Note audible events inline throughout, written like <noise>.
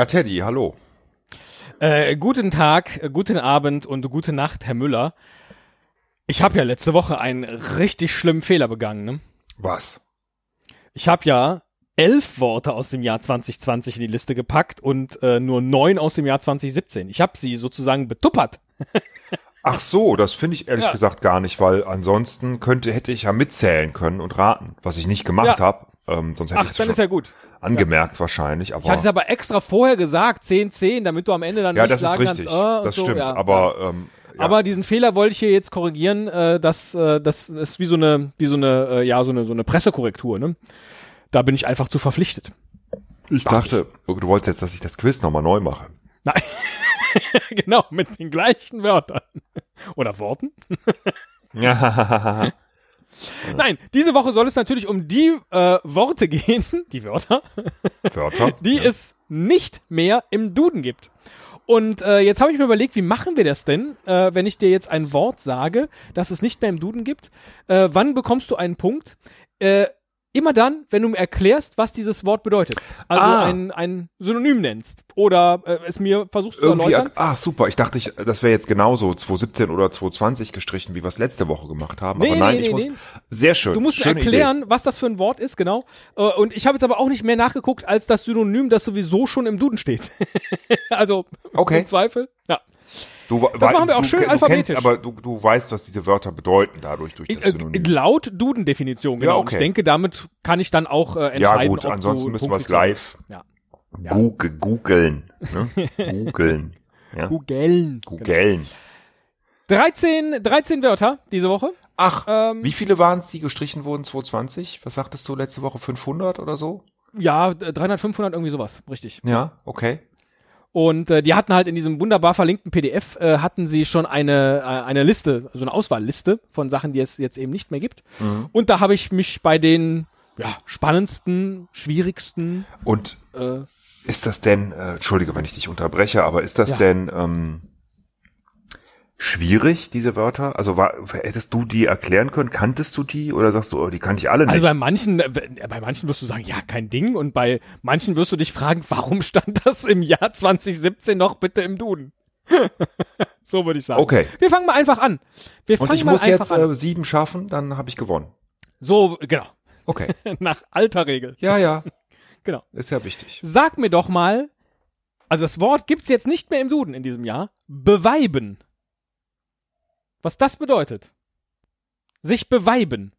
Ja, Teddy, hallo. Äh, guten Tag, äh, guten Abend und gute Nacht, Herr Müller. Ich habe ja letzte Woche einen richtig schlimmen Fehler begangen. Ne? Was? Ich habe ja elf Worte aus dem Jahr 2020 in die Liste gepackt und äh, nur neun aus dem Jahr 2017. Ich habe sie sozusagen betuppert. <laughs> Ach so, das finde ich ehrlich Ja. gesagt gar nicht, weil ansonsten könnte hätte ich ja mitzählen können und raten, was ich nicht gemacht Ja. habe. Ähm, sonst hätte Ach, ich dann schon ist ja gut. Angemerkt wahrscheinlich. Aber Ich hatte es aber extra vorher gesagt, 10, 10, damit du am Ende dann ja, nicht das ist sagen richtig. kannst, und das so, stimmt. ja, aber ähm, ja. Aber diesen Fehler wollte ich hier jetzt korrigieren, äh, dass äh, das ist wie so eine, wie so eine, äh, ja, so eine, so eine Pressekorrektur, ne? Da bin ich einfach zu verpflichtet. ich dachte, du wolltest jetzt, dass ich das Quiz nochmal neu mache. Nein. <laughs> genau, mit den gleichen Wörtern. Oder Worten. Ja. <laughs> <laughs> Nein, diese Woche soll es natürlich um die äh, Worte gehen, <laughs> die Wörter, Wörter. <laughs> die ja. es nicht mehr im Duden gibt. Und äh, jetzt habe ich mir überlegt, wie machen wir das denn, äh, wenn ich dir jetzt ein Wort sage, das es nicht mehr im Duden gibt? Äh, wann bekommst du einen Punkt? Äh, immer dann, wenn du mir erklärst, was dieses Wort bedeutet. Also Ah. ein, ein Synonym nennst oder äh, es mir versuchst zu irgendwie, erläutern. ah, super. Ich dachte, ich, das wäre jetzt genauso 2017 oder 2020 gestrichen, wie wir es letzte Woche gemacht haben. Nee, aber nee, nein, nee, ich muss, sehr schön. Du musst mir erklären, was das für ein Wort ist, genau. Äh, Und ich habe jetzt aber auch nicht mehr nachgeguckt als das Synonym, das sowieso schon im Duden steht. <laughs> also Okay. im Zweifel. Ja. Du, Das machen wir auch du, schön du kennst, alphabetisch. aber du, du weißt, was diese Wörter bedeuten dadurch durch das Äh, Synonym. laut Duden-Definition, genau. Ja, okay. Ich denke, damit kann ich dann auch äh, Ja entscheiden, gut, ob ansonsten du müssen wir es live Ja. Google, googeln. Ne? <laughs> googeln. Ja? Googeln. Googeln. 13, 13 Wörter diese Woche. Ach, Ähm, wie viele waren es, die gestrichen wurden 2020? Was sagtest du letzte Woche? 500 oder so? Ja, 300, 500, irgendwie sowas. Richtig. Ja, okay. Und äh, die hatten halt in diesem wunderbar verlinkten PDF, äh, hatten sie schon eine, äh, eine Liste, also eine Auswahlliste von Sachen, die es jetzt eben nicht mehr gibt. Und da habe ich mich bei den ja, spannendsten, schwierigsten Und äh, ist das denn, äh, entschuldige, wenn ich dich unterbreche, aber ist das Ja. denn ähm, schwierig, diese Wörter? Also war, hättest du die erklären können? Kanntest du die? Oder sagst du, oh, die kannte ich alle nicht? Also bei manchen, äh, bei manchen wirst du sagen, ja, kein Ding. Und bei manchen wirst du dich fragen, warum stand das im Jahr 2017 noch bitte im Duden? <laughs> so würde ich sagen. Okay. Wir fangen mal einfach an. Wir Und fangen ich mal muss jetzt äh, sieben schaffen, dann habe ich gewonnen. so, genau. Okay. <laughs> Nach alter Regel. Ja, ja. <laughs> Genau. Ist ja wichtig. Sag mir doch mal, also das Wort gibt's jetzt nicht mehr im Duden in diesem Jahr. Beweiben. Was das bedeutet. Sich beweiben.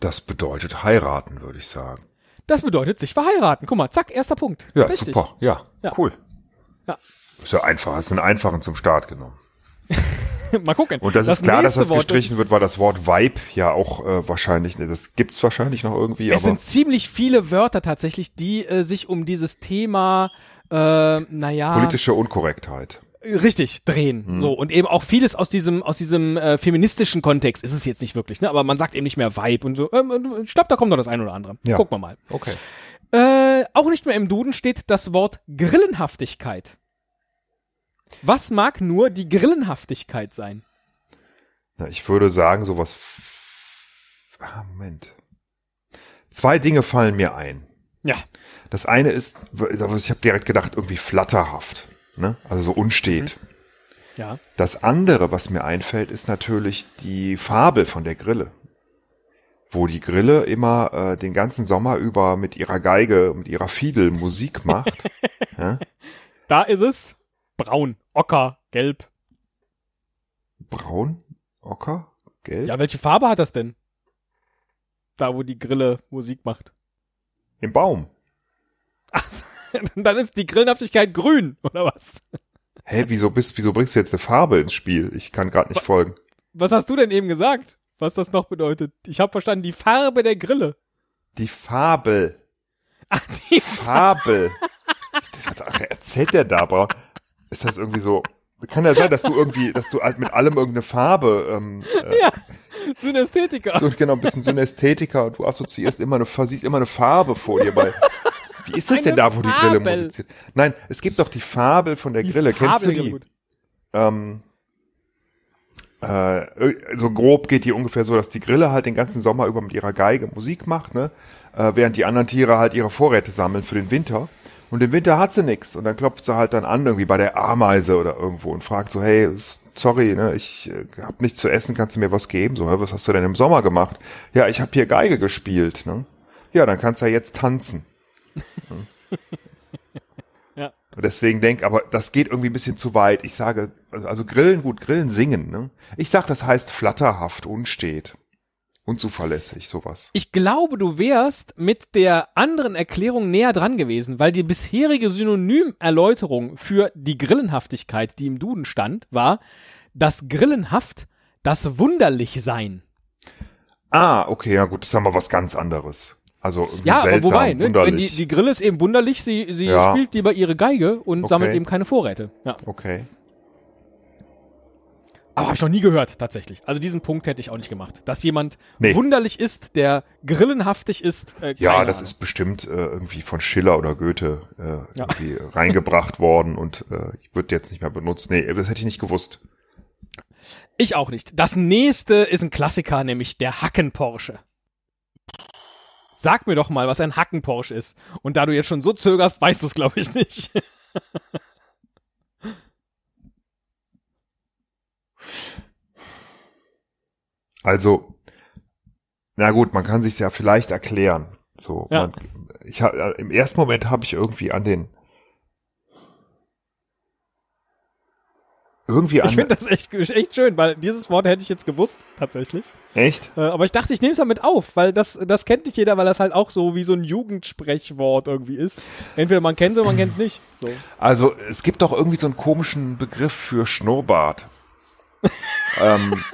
Das bedeutet heiraten, würde ich sagen. Das bedeutet sich verheiraten. Guck mal, zack, erster Punkt. Ja, Richtig. super. Ja, Ja. cool. Ja. Ist ja einfach. Hast einen einfachen zum Start genommen. <laughs> mal gucken. Und das, ist klar, dass das Wort, gestrichen das- wird, weil das Wort Vibe ja auch äh, wahrscheinlich, ne, das gibt's wahrscheinlich noch irgendwie, Es sind ziemlich viele Wörter tatsächlich, die äh, sich um dieses Thema, äh, naja, politische Unkorrektheit. Richtig drehen. Mhm. So und eben auch vieles aus diesem aus diesem äh, feministischen Kontext ist es jetzt nicht wirklich, ne? Aber man sagt eben nicht mehr Vibe und so. Ähm, ich glaube, da kommt noch das ein oder andere. Ja. Gucken wir mal. Okay. Äh, auch nicht mehr im Duden steht das Wort Grillenhaftigkeit. Was mag nur die Grillenhaftigkeit sein? Na, ich würde sagen, sowas. Ah, Moment. Zwei Dinge fallen mir ein. Ja. Das eine ist, ich habe direkt gedacht, irgendwie flatterhaft, ne? Also so unstet. Ja. Das andere, was mir einfällt, ist natürlich die Fabel von der Grille. Wo die Grille immer äh, den ganzen Sommer über mit ihrer Geige, mit ihrer Fiedel Musik macht. <laughs> ja? Da ist es. Braun, Ocker, Gelb. Braun, Ocker, Gelb. Ja, welche Farbe hat das denn? Da, wo die Grille Musik macht. Im Baum. Ach, <laughs> dann ist die Grillenhaftigkeit grün, oder was? Hä, wieso bist, wieso bringst du jetzt eine Farbe ins Spiel? Ich kann gerade nicht folgen. Was hast du denn eben gesagt? Was das noch bedeutet? Ich habe verstanden, die Farbe der Grille. Die Fabel. <laughs> Ach, die Fabel. Was erzählt der da, aber ist das irgendwie so? Kann ja sein, dass du irgendwie, dass du halt mit allem irgendeine Farbe, ähm, äh, Ja, Synästhetiker. so genau ein bisschen Synästhetiker du assoziierst immer eine, siehst immer eine Farbe vor dir bei. Wie ist das denn da, wo die Grille Fabel. musiziert? Nein, es gibt doch die Fabel von der Grille. Kennst du die? gut. ähm, äh, so grob geht die ungefähr so, dass die Grille halt den ganzen Sommer über mit ihrer Geige Musik macht, ne? Äh, während die anderen Tiere halt ihre Vorräte sammeln für den Winter. Und im Winter hat sie nix. Und dann klopft sie halt dann an, irgendwie bei der Ameise oder irgendwo und fragt so, hey, sorry, ne, ich äh, hab nichts zu essen, kannst du mir was geben? So, was hast du denn im Sommer gemacht? Ja, ich hab hier Geige gespielt, ne? Ja, dann kannst du ja jetzt tanzen. Ja. Und deswegen denk, aber das geht irgendwie ein bisschen zu weit. Ich sage, also, also Grillen, gut, Grillen singen, ne? Ich sag, das heißt flatterhaft, unstet. Unzuverlässig, sowas. Ich glaube, du wärst mit der anderen Erklärung näher dran gewesen, weil die bisherige Synonymerläuterung für die Grillenhaftigkeit, die im Duden stand, war das Grillenhaft, das wunderlich sein. Ah, okay, ja gut, das haben wir was ganz anderes. Also Ja, seltsam, aber wobei, ne, wenn die, wunderlich. die Grille ist eben wunderlich, sie, sie Ja. spielt lieber ihre Geige und Okay. sammelt eben keine Vorräte. Ja. okay. Aber habe ich noch nie gehört, tatsächlich. Also diesen Punkt hätte ich auch nicht gemacht. Dass jemand Nee. wunderlich ist, der grillenhaftig ist. Äh, Ja, das Ahnung. ist bestimmt äh, irgendwie von Schiller oder Goethe äh, Ja. <laughs> reingebracht worden und äh, ich würde jetzt nicht mehr benutzt. Nee, das hätte ich nicht gewusst. Ich auch nicht. Das nächste ist ein Klassiker, nämlich der Hacken-Porsche. Sag mir doch mal, was ein Hacken-Porsche ist. Und da du jetzt schon so zögerst, weißt du es, glaube ich, nicht. <laughs> Also, na gut, man kann sich ja vielleicht erklären. So, Ja. man, ich äh, im ersten Moment habe ich irgendwie an den irgendwie an Ich finde das echt, echt schön, weil dieses Wort hätte ich jetzt gewusst, tatsächlich. echt Äh, aber ich dachte, ich nehme es mal mit auf, weil das, das kennt nicht jeder, weil das halt auch so wie so ein Jugendsprechwort irgendwie ist. Entweder man kennt es oder man kennt es nicht. So. Also es gibt doch irgendwie so einen komischen Begriff für Schnurrbart. <laughs> ähm,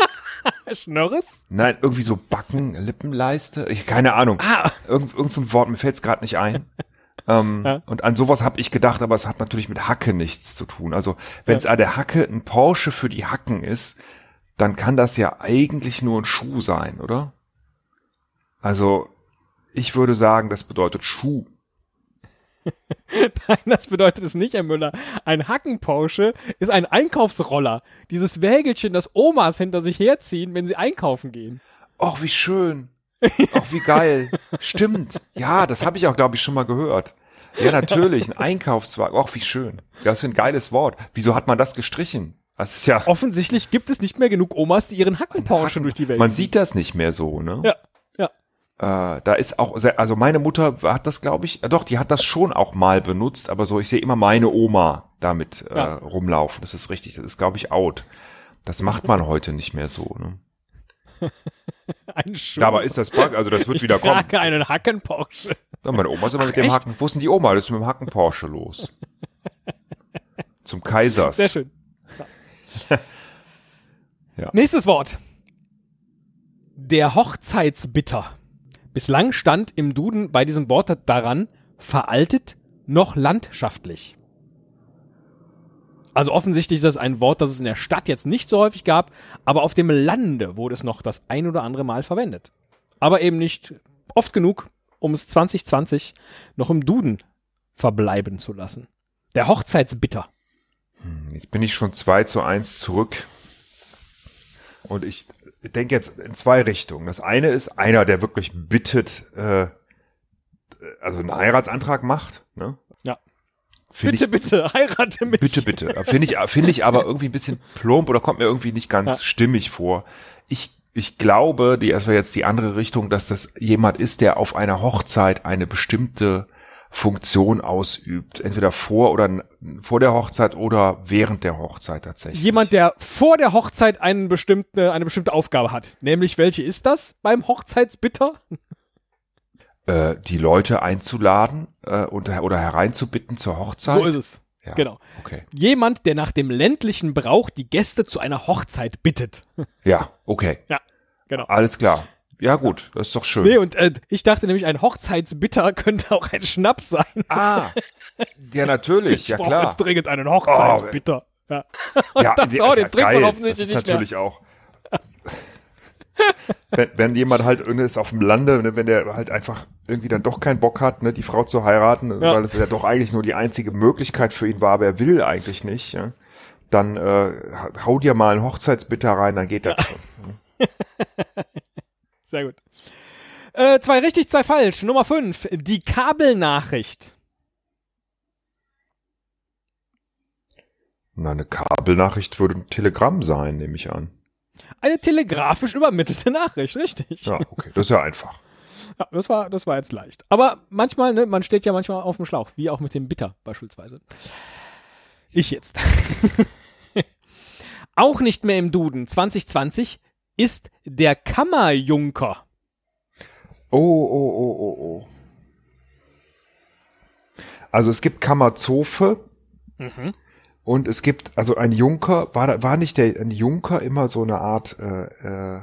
Schnörres? nein, irgendwie so Backen, Lippenleiste, ich, keine Ahnung. Ah, Irgend, irgend so ein Wort, mir fällt es gerade nicht ein. <laughs> Ähm, Ja. Und an sowas habe ich gedacht, aber es hat natürlich mit Hacke nichts zu tun. Also wenn es an der Hacke ein Porsche für die Hacken ist, dann kann das ja eigentlich nur ein Schuh sein, oder? Also ich würde sagen, das bedeutet Schuh. <laughs> Nein, das bedeutet es nicht, Herr Müller. Ein Hacken-Porsche ist ein Einkaufsroller. Dieses Wägelchen, das Omas hinter sich herziehen, wenn sie einkaufen gehen. Och, wie schön. Och, wie geil. Stimmt. Ja, das habe ich auch, glaube ich, schon mal gehört. Ja, natürlich, ein Einkaufswagen. Och, wie schön. Das ist ein geiles Wort. Wieso hat man das gestrichen? Das ist ja. Offensichtlich gibt es nicht mehr genug Omas, die ihren Hacken-Porsche Hacken- durch die Welt Man sieht das nicht mehr so, ne? Ja, ja. Äh, da ist auch, sehr, also meine Mutter hat das, glaube ich, äh, doch, die hat das schon auch mal benutzt, aber so, ich sehe immer meine Oma damit äh, Ja. rumlaufen. Das ist richtig, das ist, glaube ich, out. Das macht man heute nicht mehr so, ne? <laughs> Ein Schuh. Dabei ist das Bug, also das wird ich wieder kommen. trage einen Hacken-Porsche. Ja, meine Oma ist immer Ach, mit dem echt? Hacken. Wo ist denn die Oma? Das ist mit dem Hacken Porsche los. Zum Kaisers. Sehr schön. <laughs> Ja. Nächstes Wort. Der Hochzeitsbitter. Bislang stand im Duden bei diesem Wort daran, veraltet noch landschaftlich. Also offensichtlich ist das ein Wort, das es in der Stadt jetzt nicht so häufig gab, aber auf dem Lande wurde es noch das ein oder andere Mal verwendet. Aber eben nicht oft genug, um es 2020 noch im Duden verbleiben zu lassen. Der Hochzeitsbitter. Jetzt bin ich schon 2 zu 1 zurück. Und ich denke jetzt in zwei Richtungen. Das eine ist einer, der wirklich bittet, äh, also einen Heiratsantrag macht. Ne? Bitte, ich, bitte, heirate mich. Bitte, bitte. Finde ich, finde ich aber irgendwie ein bisschen plump oder kommt mir irgendwie nicht ganz Ja. stimmig vor. Ich, ich glaube, die, das wäre jetzt die andere Richtung, dass das jemand ist, der auf einer Hochzeit eine bestimmte Funktion ausübt. Entweder vor oder vor der Hochzeit oder während der Hochzeit tatsächlich. Jemand, der vor der Hochzeit einen bestimmte, eine bestimmte Aufgabe hat. Nämlich, welche ist das beim Hochzeitsbitter? Äh, die Leute einzuladen äh, und, oder hereinzubitten zur Hochzeit. So ist es. Ja. Genau. Okay. Jemand, der nach dem ländlichen Brauch die Gäste zu einer Hochzeit bittet. <laughs> Ja, okay. Ja, genau. Alles klar. Ja, gut, das ist doch schön. Nee, und äh, ich dachte nämlich, ein Hochzeitsbitter <laughs> könnte auch ein Schnaps sein. ah, <laughs> ja, natürlich, ja ich brauche klar. jetzt dringend einen Hochzeitsbitter. ja. ja, dachte, die- oh, den ja, trinkt man offensichtlich nicht mehr. natürlich auch. Wenn, wenn jemand halt irgendwie ist auf dem Lande, ne, wenn der halt einfach irgendwie dann doch keinen Bock hat, ne, die Frau zu heiraten, Ja. weil es ja doch eigentlich nur die einzige Möglichkeit für ihn war, aber er will eigentlich nicht, ja, dann äh, hau dir mal einen Hochzeitsbitter rein, dann geht das schon. <laughs> Sehr gut. Äh, zwei richtig, zwei falsch. Nummer fünf. Die Kabelnachricht. Na, eine Kabelnachricht würde ein Telegramm sein, nehme ich an. Eine telegrafisch übermittelte Nachricht, richtig. Ja, okay, das ist ja einfach. <laughs> Ja, das war, das war jetzt leicht. Aber manchmal, ne, man steht ja manchmal auf dem Schlauch, wie auch mit dem Bitter beispielsweise. Ich jetzt. <laughs> auch nicht mehr im Duden 2020 ist der Kammerjunker. Oh, oh, oh, oh, oh. Also es gibt Kammerzofe Mhm. Und es gibt, also ein Junker, war, da- war nicht der, ein Junker immer so eine Art äh, äh,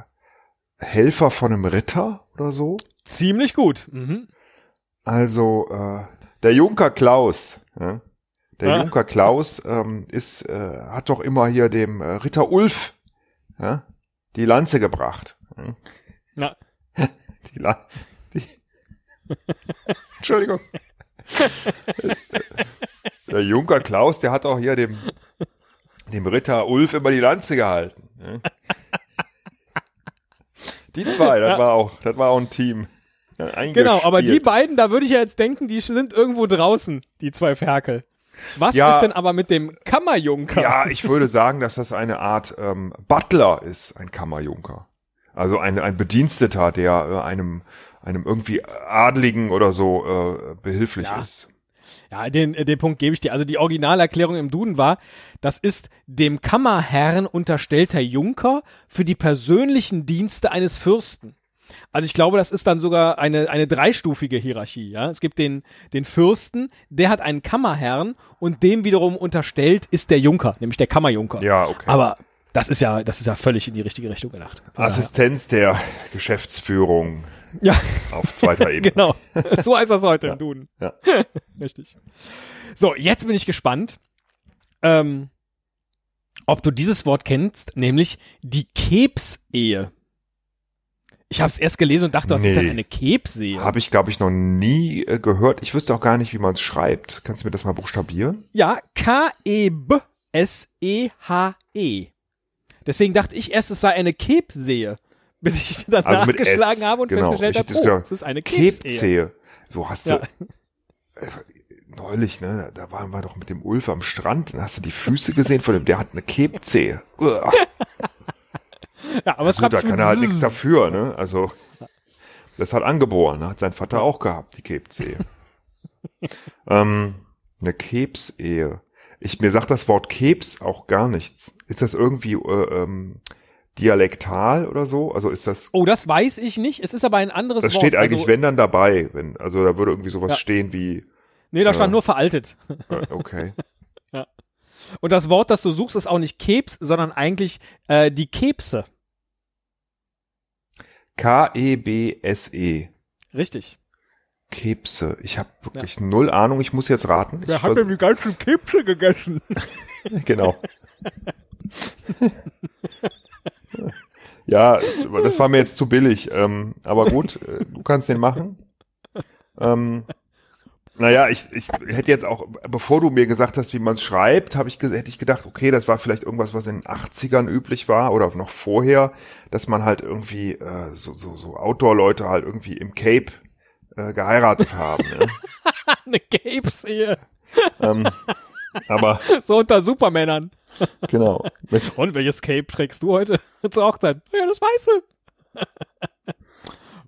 Helfer von einem Ritter oder so? Ziemlich gut. Mhm. Also äh, der Junker Klaus, ja? der Ja. Junker Klaus ähm, ist, äh, hat doch immer hier dem äh, Ritter Ulf ja, die Lanze gebracht. Ja? Na, <laughs> Die, La die <laughs> Entschuldigung. Der Junker Klaus, der hat auch hier dem, dem Ritter Ulf immer die Lanze gehalten. Ja? Die zwei, das war auch, das war auch ein Team. Ja, genau, aber die beiden, da würde ich ja jetzt denken, die sind irgendwo draußen, die zwei Ferkel. Was Ja. ist denn aber mit dem Kammerjunker? Ja, ich würde sagen, dass das eine Art ähm, Butler ist, ein Kammerjunker. Also ein, ein Bediensteter, der äh, einem, einem irgendwie Adligen oder so äh, behilflich Ja. ist. Ja, den, äh, den Punkt gebe ich dir. Also die Originalerklärung im Duden war, das ist dem Kammerherrn unterstellter Junker für die persönlichen Dienste eines Fürsten. Also ich glaube, das ist dann sogar eine, eine dreistufige Hierarchie. Ja? Es gibt den, den Fürsten, der hat einen Kammerherrn und dem wiederum unterstellt ist der Junker, nämlich der Kammerjunker. Ja, okay. Aber das ist ja, das ist ja völlig in die richtige Richtung gedacht. Von daher- Assistenz der Geschäftsführung Ja, auf zweiter <laughs> Ebene. genau. So heißt das heute Ja. im Duden. Ja. <laughs> Richtig. So, jetzt bin ich gespannt, ähm, ob du dieses Wort kennst, nämlich die Kebsehe. Ich habe es erst gelesen und dachte, was ist Nee. denn eine Kebsehe? Habe ich, glaube ich, noch nie äh, gehört. Ich wüsste auch gar nicht, wie man es schreibt. Kannst du mir das mal buchstabieren? Ja, K-E-B-S-E-H-E. Deswegen dachte ich erst, es sei eine Kebsehe, bis ich dann Also mit nachgeschlagen S, habe und genau. festgestellt habe, oh, gedacht. es ist eine. Kebzehe. So hast Ja. du äh, neulich, ne? Da waren wir doch mit dem Ulf am Strand. Dann hast du die Füße gesehen von dem. Der hat eine Kebzehe. Ja, aber es Gut, schreibt da kann er halt nichts dafür, ne? Also das hat angeboren. ne? Hat sein Vater auch gehabt, die Kebzehe. <laughs> ähm, eine Kebsehe. Ich mir sagt das Wort Kebs auch gar nichts. Ist das irgendwie äh, ähm, dialektal oder so? Also ist das Oh, das weiß ich nicht. Es ist aber ein anderes Das Wort. steht eigentlich, also, wenn dann dabei, wenn, also da würde irgendwie sowas Ja. stehen wie, Nee, da stand Ja. nur veraltet. äh, okay. <laughs> Und das Wort, das du suchst, ist auch nicht Kebs, sondern eigentlich äh, die Kebse. K-E-B-S-E. Richtig. Kebse. Ich habe wirklich null Ahnung, ich muss jetzt raten. Ich vers- die ganzen Kebse gegessen? <laughs> genau. <laughs> ja, es, das war mir jetzt zu billig. Ähm, aber gut, äh, du kannst den machen. Ähm, naja, ich, ich hätte jetzt auch, bevor du mir gesagt hast, wie man es schreibt, habe ich hätte ich gedacht, okay, das war vielleicht irgendwas, was in den 80ern üblich war oder noch vorher, dass man halt irgendwie äh, so, so, so Outdoor-Leute halt irgendwie im Cape äh, geheiratet haben. Ne? <laughs> Eine Kebsehe. ähm, aber <laughs> So unter Supermännern. <laughs> genau. Und welches Cape trägst du heute <laughs> zur Hochzeit? Ja, das Weiße.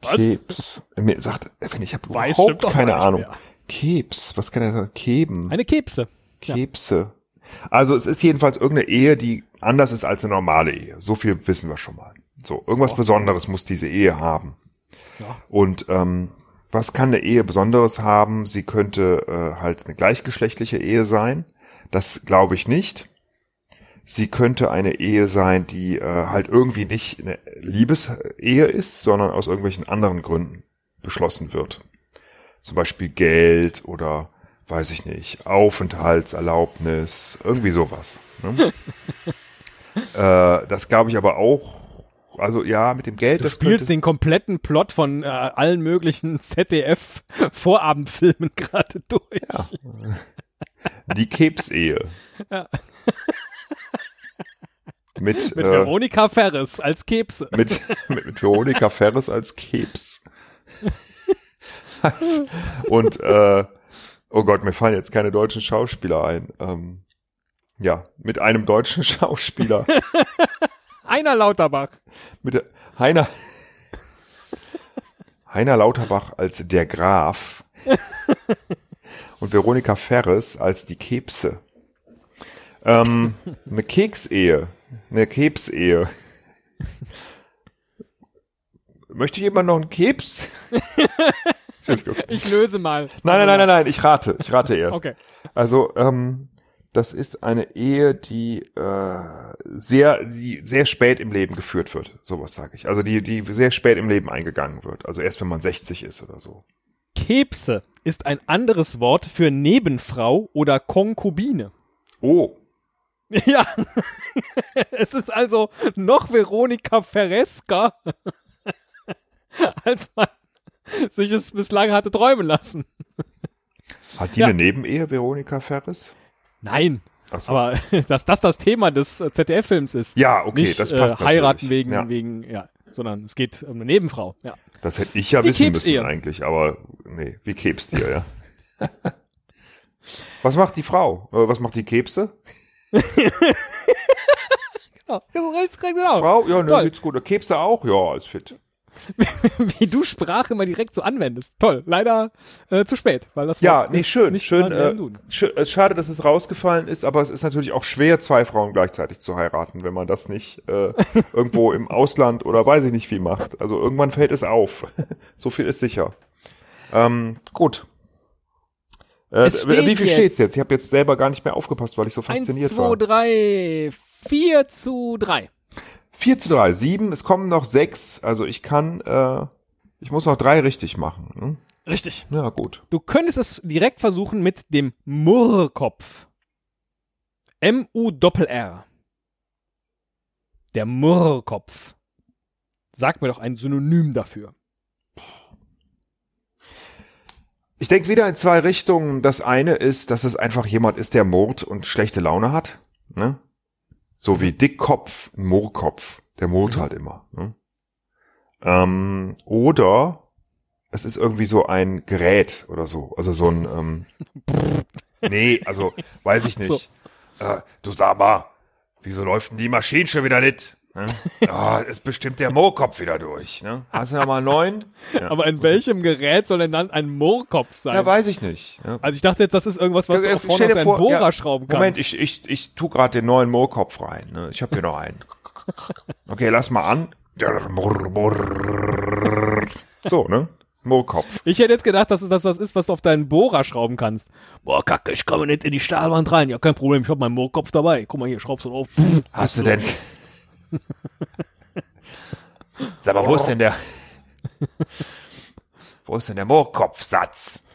Was? Kebs. Mir sagt, ich habe überhaupt keine Ahnung. mehr. Kebs, was kann er sagen? Keben, Eine Kebse. ja. Kebse. Also es ist jedenfalls irgendeine Ehe, die anders ist als eine normale Ehe. So viel wissen wir schon mal. So, irgendwas Ja. Besonderes muss diese Ehe haben. Ja. Und ähm, was kann eine Ehe Besonderes haben? Sie könnte äh, halt eine gleichgeschlechtliche Ehe sein. Das glaube ich nicht. Sie könnte eine Ehe sein, die äh, halt irgendwie nicht eine Liebesehe ist, sondern aus irgendwelchen anderen Gründen beschlossen wird. Zum Beispiel Geld oder weiß ich nicht, Aufenthaltserlaubnis, irgendwie sowas. Ne? <laughs> äh, das glaube ich aber auch. Also ja, mit dem Geld. Du spielst könnte- den kompletten Plot von äh, allen möglichen <laughs> ZDF-Vorabendfilmen <laughs> gerade durch. Ja. Die Kebsehe. Ja. Mit, Mit äh, Veronika Ferres als Kebse. mit, mit, mit Veronika Ferres als Kebs. Und äh, oh Gott, mir fallen jetzt keine deutschen Schauspieler ein. Ähm, Ja, mit einem deutschen <laughs> Schauspieler. Einer Lauterbach. mit der- Heiner. Heiner Lauterbach als der Graf. Und Veronika Ferres als die Kebse. Ähm, <laughs> eine Keksehe. Eine Kebsehe. Möchte jemand noch einen Kebs? <laughs> Ich löse mal. Nein, nein, nein, nein, nein, ich rate. Ich rate erst. Okay. Also, ähm, das ist eine Ehe, die äh, sehr, die sehr spät im Leben geführt wird. Sowas sage ich. Also die, die sehr spät im Leben eingegangen wird. Also erst wenn man 60 ist oder so. Kebse ist ein anderes Wort für Nebenfrau oder Konkubine. Oh, <laughs> Ja, es ist also noch Veronika Ferreska, <laughs> als man sich es bislang hatte träumen lassen. hat die Ja. eine Nebenehe, Veronika Ferris? Nein, so. aber <laughs> dass das das Thema des äh, ZDF-Films ist. ja, okay, nicht das äh, passt heiraten natürlich. wegen, ja, wegen, ja, sondern es geht um eine Nebenfrau. Ja. Das hätte ich ja Die wissen müssen eigentlich, aber nee, wie Kebs dir, ja. <laughs> Was macht die Frau? Äh, Was macht die Kebse? <laughs> Genau. Frau? Ja, ne, Toll. geht's gut. Kebse auch? Ja, alles fit. <laughs> Wie du Sprache immer direkt so anwendest. Toll, leider äh, zu spät, weil das Ja, Wort nee, ist schön, nicht schön. Äh, schade, dass es rausgefallen ist, aber es ist natürlich auch schwer, zwei Frauen gleichzeitig zu heiraten, wenn man das nicht äh, <laughs> irgendwo im Ausland oder weiß ich nicht wie macht. Also irgendwann fällt es auf. <laughs> so viel ist sicher. Ähm, gut. Äh, wie viel jetzt- steht's jetzt? Ich habe jetzt selber gar nicht mehr aufgepasst, weil ich so fasziniert 1, war. 2, 3, 4 zu 3. 4 zu 3, 7, es kommen noch sechs. Also ich kann, äh, ich muss noch drei richtig machen. Hm? Richtig. Ja, gut. Du könntest es direkt versuchen mit dem Murrkopf. M-U-Doppel-R. Der Murrkopf. Sag mir doch ein Synonym dafür. Ich denke wieder in zwei Richtungen. Das eine ist, dass es einfach jemand ist, der murrt und schlechte Laune hat. Ne? So wie Dickkopf, ein Murrkopf. Der murrt halt immer. Ne? Ähm, oder es ist irgendwie so ein Gerät oder so. Also so ein... Ähm, <laughs> nee, also weiß ich nicht. So. Äh, du sag mal, wieso läuft denn die Maschine schon wieder nicht? Ne? Ah, <laughs> ist bestimmt der Moorkopf wieder durch. Ne? Hast du noch mal einen neuen? Ja. Aber in welchem Gerät soll denn dann ein Murrkopf sein? Ja, weiß ich nicht. Ja. also ich dachte jetzt, das ist irgendwas, was du Ja, auch vorne auf deinen vor, Bohrer ja, schrauben kannst. Moment, ich, ich, ich tu gerade den neuen Moorkopf rein. Ne? Ich habe hier noch einen. Okay, lass mal an. So, ne? Moorkopf. Ich hätte jetzt gedacht, dass es das was ist, was du auf deinen Bohrer schrauben kannst. Boah, kacke, ich komme nicht in die Stahlwand rein. Ja, kein Problem, ich habe meinen Moorkopf dabei. Guck mal hier, schraubst du drauf. Hast du denn? Sag mal, wo ist denn der? Wo ist denn der Moorkopfsatz?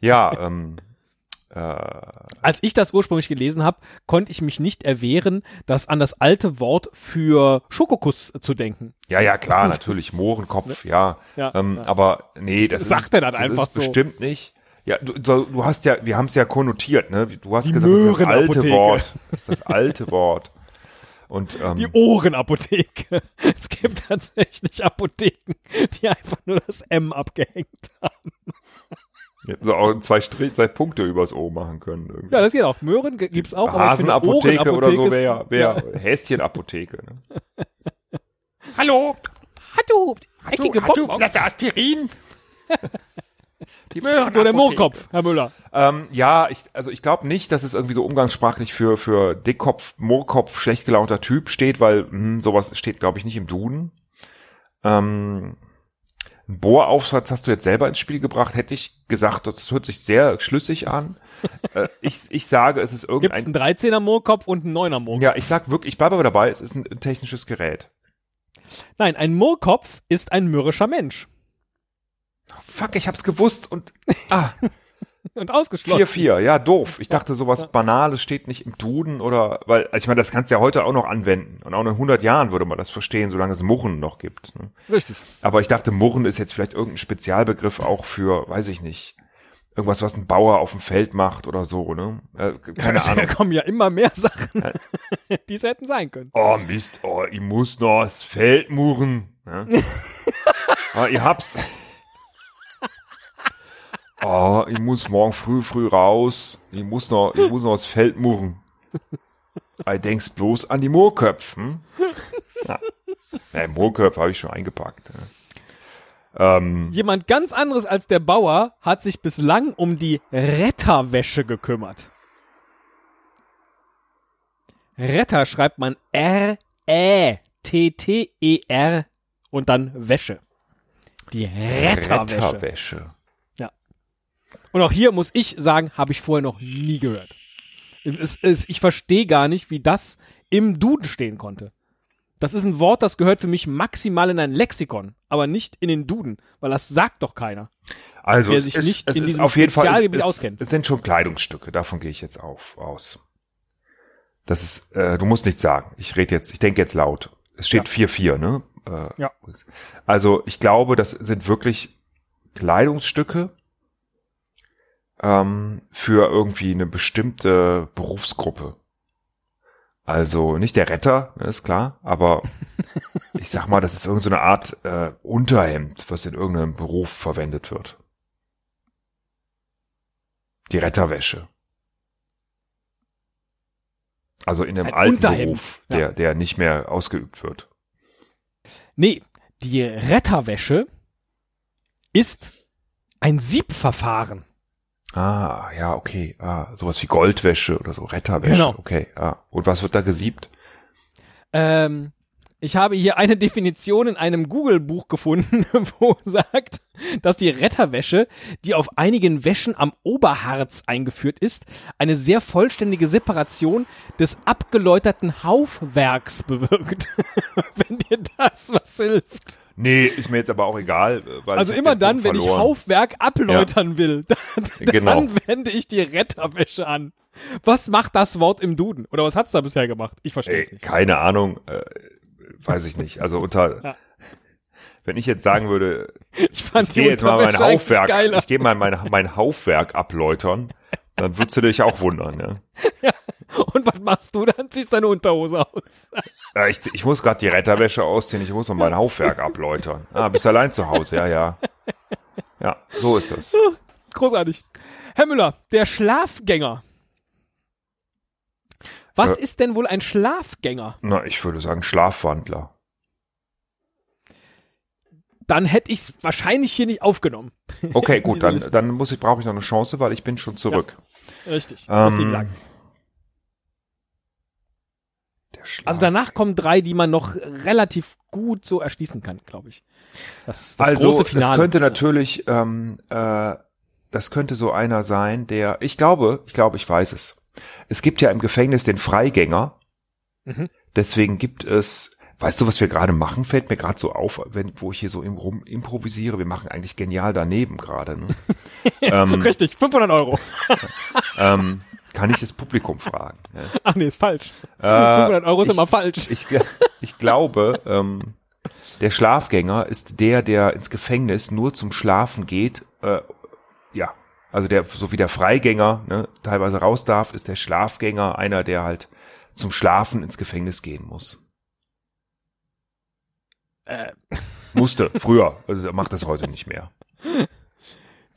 ja, ähm, äh, Als ich das ursprünglich gelesen habe, konnte ich mich nicht erwehren, das an das alte Wort für Schokokuss zu denken. ja, ja, klar, natürlich Mohrenkopf, ja. Ja, ähm, ja. Aber nee, das Sagt ist, er dann das einfach ist so. bestimmt nicht. Ja, du, du hast ja, wir haben es ja konnotiert, ne? Du hast Die gesagt, das ist das alte. Wort. Das ist das alte Wort. <laughs> Und ähm, Die Ohrenapotheke. <laughs> Es gibt tatsächlich Apotheken, die einfach nur das M abgehängt haben. so auch zwei Strich, zwei Punkte übers O machen können. Irgendwie. Ja, das geht auch. Möhren g- gibt's auch. finde, Hasenapotheke oder so wäre wär Häschenapotheke. Ne? Hallo. Hallo. Eckige Bonbons. Aspirin? <laughs> Die So, der Mohrkopf, Herr Müller. Ähm, ja, ich, also ich glaube nicht, dass es irgendwie so umgangssprachlich für, für Dickkopf, Moorkopf, schlecht gelaunter Typ steht, weil hm, sowas steht, glaube ich, nicht im Duden. Ähm, einen Bohraufsatz hast du jetzt selber ins Spiel gebracht, hätte ich gesagt, das hört sich sehr schlüssig an. äh, <laughs> ich, ich sage, es ist irgendein. einen 13er Moorkopf und einen 9er Moorkopf? Ja, ich sag wirklich, ich bleibe aber dabei, es ist ein technisches Gerät. Nein, ein Moorkopf ist ein mürrischer Mensch. Fuck, ich hab's gewusst und ah, <laughs> Und ausgeschlossen. 4-4, ja, doof. Ich dachte, sowas Banales steht nicht im Duden oder, weil, also ich meine, das kannst du ja heute auch noch anwenden. Und auch in 100 Jahren würde man das verstehen, solange es Murren noch gibt. Ne? Richtig. Aber ich dachte, Murren ist jetzt vielleicht irgendein Spezialbegriff auch für, weiß ich nicht, irgendwas, was ein Bauer auf dem Feld macht oder so, ne? Äh, <laughs> keine Da Ahnung. kommen ja immer mehr Sachen, <laughs> die es hätten sein können. Oh Mist, oh, ich muss noch das Feld murren. Ne? oh, ihr habt's. Oh, ich muss morgen früh, früh raus. Ich muss noch, ich muss noch das Feld murren. Ich denkst bloß an die Moorköpfen. Ja. Ja, Moorköpfe habe ich schon eingepackt. Ähm, Jemand ganz anderes als der Bauer hat sich bislang um die Retterwäsche gekümmert. Retter schreibt man R-E-T-T-E-R und dann Wäsche. Die Retterwäsche. Retterwäsche. Und auch hier muss ich sagen, habe ich vorher noch nie gehört. Es, es, ich verstehe gar nicht, wie das im Duden stehen konnte. Das ist ein Wort, das gehört für mich maximal in ein Lexikon, aber nicht in den Duden, weil das sagt doch keiner. Also es sich ist, nicht in diesem auf jeden Fall, Spezialgebiet es, auskennt. es sind schon Kleidungsstücke, davon gehe ich jetzt auf, aus. Das ist, äh, du musst nichts sagen. Ich rede jetzt, ich denke jetzt laut. Es steht 4-4, ne? Äh, Ja. Also ich glaube, das sind wirklich Kleidungsstücke ähm, für irgendwie eine bestimmte Berufsgruppe. Also nicht der Retter, ne, ist klar, aber <laughs> ich sag mal, das ist irgendeine so eine Art äh, Unterhemd, was in irgendeinem Beruf verwendet wird. Die Retterwäsche. Also in einem Ein alten Unterhemd, Beruf, ja. der, der nicht mehr ausgeübt wird. Nee, die Retterwäsche ist ein Siebverfahren. Ah, ja, okay. Ah, sowas wie Goldwäsche oder so, Retterwäsche. Genau. Okay, ah. Und was wird da gesiebt? Ähm, ich habe hier eine <laughs> Definition in einem Google-Buch gefunden, <laughs> wo sagt, dass die Retterwäsche, die auf einigen Wäschen am Oberharz eingeführt ist, eine sehr vollständige Separation des abgeläuterten Haufwerks <laughs> bewirkt. Wenn dir das was hilft. Nee, ist mir jetzt aber auch egal. äh, Also immer dann, wenn ich. Haufwerk abläutern will, <laughs> dann, Genau. dann wende ich die Retterwäsche an. Was macht das Wort im Duden? Oder was hat's da bisher gemacht? Ich verstehe es nicht. keine Ahnung, äh, weiß ich nicht. Also unter, Ja. wenn ich jetzt sagen würde, Ich ich gehe jetzt mal mein Haufwerk, geiler. ich gehe mal mein, mein Haufwerk abläutern, dann würdest du dich auch wundern, ja. Und was machst du dann? Ziehst deine Unterhose aus. Ja, ich, ich muss gerade die Retterwäsche ausziehen, ich muss noch mein Haufwerk abläutern. Ah, bist allein zu Hause, ja, ja. Ja, so ist das. Großartig. Herr Müller, der Schlafgänger. Was Äh. ist denn wohl ein Schlafgänger? Na, ich würde sagen Schlafwandler. Dann hätte ich es wahrscheinlich hier nicht aufgenommen. Okay, <laughs> gut, dann, Liste. dann muss ich, brauche ich noch eine Chance, weil ich bin schon zurück. Richtig. was Ähm, Sie gesagt Schlaf Also danach kommen drei, die man noch relativ gut so erschließen kann, glaube ich. Das, das also, große Finale. das könnte natürlich, ähm, äh, das könnte so einer sein, der, ich glaube, ich glaube, ich weiß es. Es gibt ja im Gefängnis den Freigänger. Mhm. Deswegen gibt es, weißt du, was wir gerade machen, fällt mir gerade so auf, wenn, wo ich hier so im rum improvisiere. Wir machen eigentlich genial daneben gerade. Ne? <laughs> ähm, Richtig, 500 Euro. <laughs> ähm, kann ich das Publikum fragen? Ja. <laughs> Ach nee, ist falsch. Äh, 500 Euro ist ich- immer falsch. Ich, gl- ich glaube, ähm, der Schlafgänger ist der, der ins Gefängnis nur zum Schlafen geht. Äh, ja, also der, so wie der Freigänger ne, teilweise raus darf, ist der Schlafgänger einer, der halt zum Schlafen ins Gefängnis gehen muss. Äh, Musste, früher. Also er macht das heute nicht mehr. <laughs>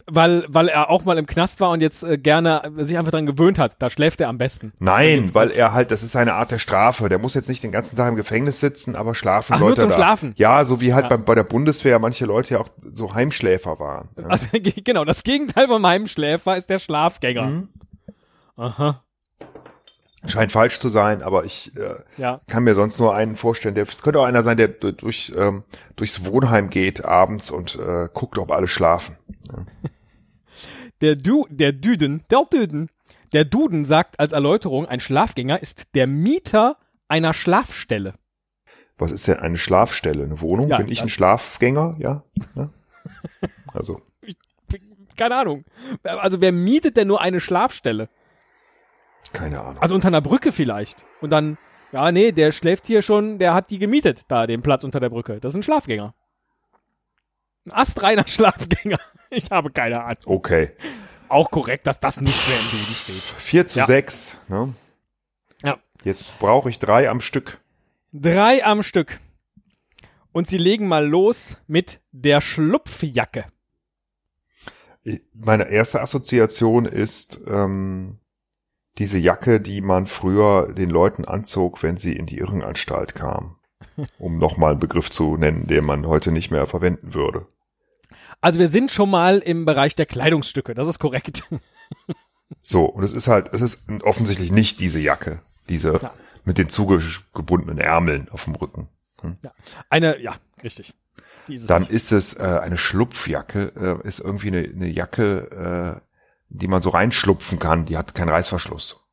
weil, weil er auch mal im Knast war und jetzt äh, gerne sich einfach dran gewöhnt hat. Da schläft er am besten. Nein, weil er halt, das ist eine Art der Strafe. Der muss jetzt nicht den ganzen Tag im Gefängnis sitzen, aber schlafen Ach, nur sollte zum er da. Schlafen? Ja, so wie halt Ja. beim, bei der Bundeswehr manche Leute ja auch so Heimschläfer waren. Ja. Also, <laughs> genau, das Gegenteil vom Heimschläfer ist der Schlafgänger. Mhm. Aha, Scheint falsch zu sein, aber ich äh, ja. kann mir sonst nur einen vorstellen. Der, es könnte auch einer sein, der du- durch, ähm, durchs Wohnheim geht abends und äh, guckt, ob alle schlafen. <laughs> Der du, der Düden, der Düden, der Duden sagt als Erläuterung, ein Schlafgänger ist der Mieter einer Schlafstelle. Was ist denn eine Schlafstelle? Eine Wohnung? Ja, Bin ich ein Schlafgänger? Ja. ja? Also, <laughs> Keine Ahnung. Also wer mietet denn nur eine Schlafstelle? keine Ahnung. Also unter einer Brücke vielleicht. Und dann, ja, nee, der schläft hier schon, der hat die gemietet, da, den Platz unter der Brücke. Das ist ein Schlafgänger. Ein astreiner Schlafgänger. <laughs> Ich habe keine Ahnung. Okay. Auch korrekt, dass das nicht mehr im Duden steht. 4 zu Ja. 6. Ne? Ja. Jetzt brauche ich drei am Stück. Drei am Stück. Und sie legen mal los mit der Schlupfjacke. Meine erste Assoziation ist ähm, diese Jacke, die man früher den Leuten anzog, wenn sie in die Irrenanstalt kamen. <laughs> Um nochmal einen Begriff zu nennen, den man heute nicht mehr verwenden würde. Also wir sind schon mal im Bereich der Kleidungsstücke, das ist korrekt. So, und es ist halt, es ist offensichtlich nicht diese Jacke, diese Ja. mit den zugebundenen Ärmeln auf dem Rücken. Hm. Eine, ja, richtig. Die ist es Dann nicht. ist es äh, eine Schlupfjacke, äh, ist irgendwie eine, eine Jacke, äh, die man so reinschlupfen kann, die hat keinen Reißverschluss.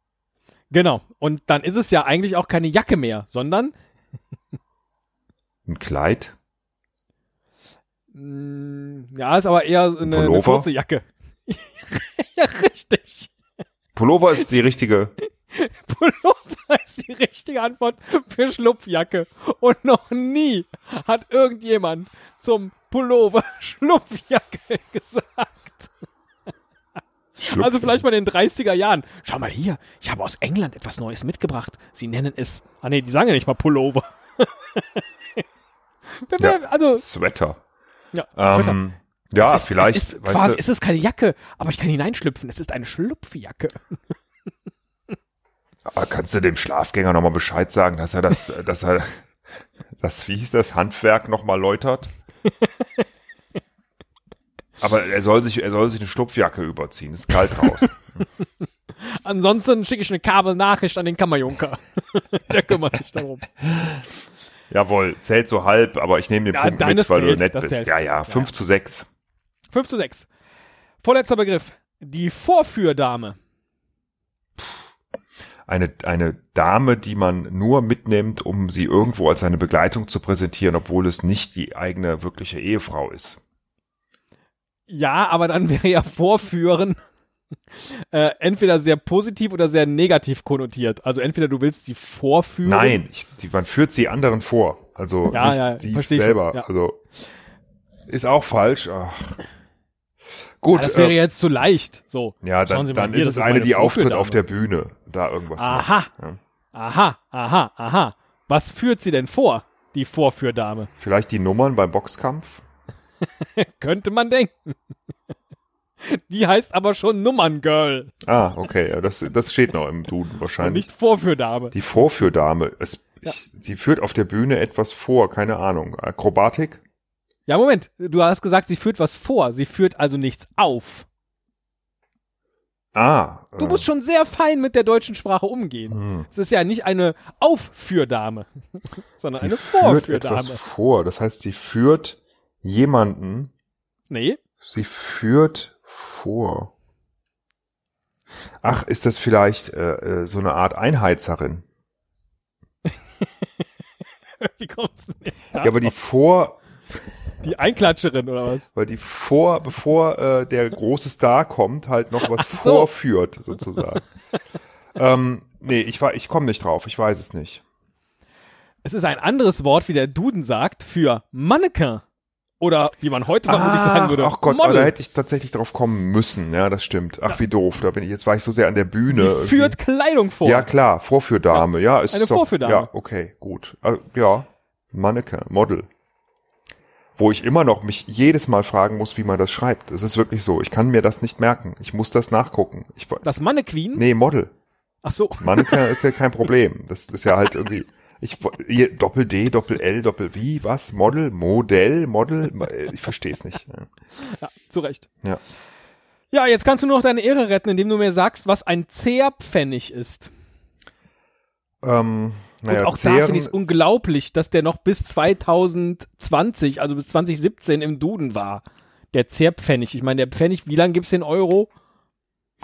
Genau. Und dann ist es ja eigentlich auch keine Jacke mehr, sondern Ein Kleid, ja, ist aber eher eine, eine kurze Jacke. <laughs> ja, richtig. Pullover ist die richtige. <laughs> Pullover ist die richtige Antwort für Schlupfjacke. Und noch nie hat irgendjemand zum Pullover <laughs> Schlupfjacke gesagt. Schlupf Also vielleicht mal in den 30er Jahren. Schau mal hier, ich habe aus England etwas Neues mitgebracht. Sie nennen es, ah nee, die sagen ja nicht mal Pullover. Wer- Also, Sweater. Ja, Ähm, ja, es ist, vielleicht, Es ist, quasi, du, es ist keine Jacke, aber ich kann hineinschlüpfen. Es ist eine Schlupfjacke. <laughs> aber kannst du dem Schlafgänger nochmal Bescheid sagen, dass er das, <laughs> dass er das, wie hieß das, Handwerk nochmal läutert? Aber er soll sich, er soll sich eine Schlupfjacke überziehen, ist kalt raus. <laughs> Ansonsten schicke ich eine Kabelnachricht an den Kammerjunker. Der kümmert sich darum. Jawohl, zählt so halb, aber ich nehme den Ja, Punkt mit, weil du zählt, nett das bist. zählt. Ja, ja, 5 Ja. zu 6. 5 zu 6. Vorletzter Begriff. Die Vorführdame. Eine, eine Dame, die man nur mitnimmt, um sie irgendwo als eine Begleitung zu präsentieren, obwohl es nicht die eigene wirkliche Ehefrau ist. Ja, aber dann <laughs> wäre ja Vorführen äh, entweder sehr positiv oder sehr negativ konnotiert. Also entweder du willst sie vorführen. Nein, ich, die, man führt sie anderen vor. Also Ja, nicht ja, ich selber. schon, ja. Also ist auch falsch. Ach. Gut, das wäre äh, jetzt zu leicht. So. ja, dann, dann hier, ist es eine, die auftritt auf der Bühne. Da irgendwas. Aha. Aha, aha, aha. Was führt sie denn vor, die Vorführdame? Vielleicht die Nummern beim Boxkampf. <laughs> Könnte man denken. Die heißt aber schon Nummerngirl Ah, okay, ja, das, das steht noch im Duden und wahrscheinlich. nicht Vorführdame. Die Vorführdame. Es, Ja. ich, sie führt auf der Bühne etwas vor, keine Ahnung. Akrobatik? Ja, Moment. Du hast gesagt, sie führt was vor. Sie führt also nichts auf. Ah. Du äh, musst schon sehr fein mit der deutschen Sprache umgehen. hm. Es ist ja nicht eine Aufführdame, <laughs> sondern Sie eine führt etwas Vorführdame. vor. Das heißt, sie führt jemanden, Nee, sie führt vor. Ach, ist das vielleicht äh, äh, so eine Art Einheizerin? <laughs> wie kommst du denn jetzt Ja, aber die vor, die Einklatscherin oder was? weil die vor, bevor äh, der große Star kommt, halt noch was so. vorführt, sozusagen. ähm, nee, ich war, ich komme nicht drauf, ich weiß es nicht. Es ist ein anderes Wort, wie der Duden sagt, für Mannequin. Oder wie man heute vermutlich sagen würde, ach Gott, aber Model. da hätte ich tatsächlich drauf kommen müssen. Ja, das stimmt. Ach, wie doof. Da bin ich, jetzt war ich so sehr an der Bühne. Sie irgendwie. führt Kleidung vor. Ja, klar, Vorführdame. Ja, ist eine doch, Vorführdame. Ja, okay, gut. Äh, ja, Mannequin, Model. Wo ich immer noch mich jedes Mal fragen muss, wie man das schreibt. Es ist wirklich so. Ich kann mir das nicht merken. Ich muss das nachgucken. Ich, Das Mannequin? nee, Model. Ach so. Mannequin ist ja kein Problem. Das ist ja halt irgendwie. <laughs> Ich hier, Doppel D, Doppel L, Doppel wie, was? Model, Modell, Model. Ich verstehe es nicht. Ja. Zu Recht. Ja. Ja, jetzt kannst du nur noch deine Ehre retten, indem du mir sagst, was ein Zehrpfennig ist. Ähm, naja, Und auch da Zehren- finde ich es unglaublich, dass der noch bis 2020, also bis 2017 im Duden war. Der Zehrpfennig. Ich meine, der Pfennig, wie lange gibt's den Euro?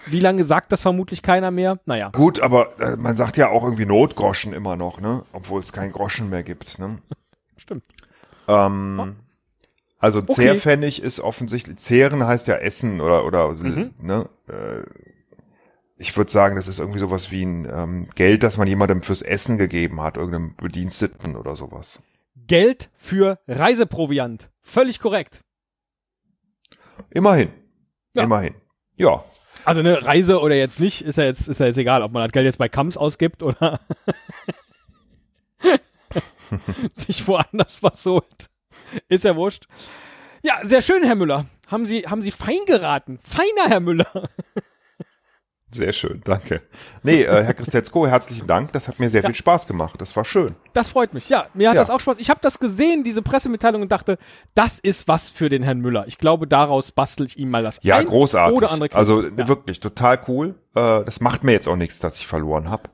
Wie lange sagt das vermutlich keiner mehr? Naja. Gut, aber äh, man sagt ja auch irgendwie Notgroschen immer noch, ne? Obwohl es keinen Groschen mehr gibt, ne? Stimmt. Ähm, also Okay. Zehrpfennig ist offensichtlich, Zehren heißt ja Essen oder, oder Mhm. ne? Äh, ich würde sagen, das ist irgendwie sowas wie ein ähm, Geld, das man jemandem fürs Essen gegeben hat, irgendeinem Bediensteten oder sowas. Geld für Reiseproviant. Völlig korrekt. Immerhin. Ja. Immerhin. Ja. Also eine Reise oder jetzt nicht, ist ja jetzt, ist ja jetzt egal, ob man das Geld jetzt bei Kams ausgibt oder <laughs> sich woanders was holt. Ist ja wurscht. Ja, sehr schön, Herr Müller. haben Sie, haben Sie fein geraten. Feiner, Herr Müller. Sehr schön, danke. Nee, äh, Herr Christetzko, <laughs> herzlichen Dank. Das hat mir sehr Ja. viel Spaß gemacht. Das war schön. Das freut mich. Ja, mir hat Ja. das auch Spaß. Ich habe das gesehen, diese Pressemitteilung und dachte, das ist was für den Herrn Müller. Ich glaube, daraus bastel ich ihm mal das Ja, ein großartig. oder andere Quiz. also ja. wirklich total cool. Äh, das macht mir jetzt auch nichts, dass ich verloren habe.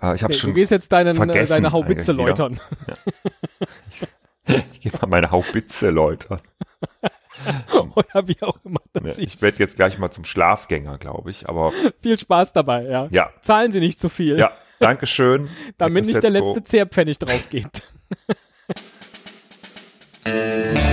Äh, ich habe Nee, schon du gehst jetzt deinen, äh, vergessen deine Haubitze läutern. <laughs> ich geh mal meine Haubitze, Leute. <laughs> Oder wie auch immer das ja, ist. Ich werde jetzt gleich mal zum Schlafgänger, glaube ich. Aber <laughs> viel Spaß dabei, ja. ja. Zahlen Sie nicht zu viel. Ja, danke schön. Damit nicht der letzte Zehrpfennig drauf geht. <laughs>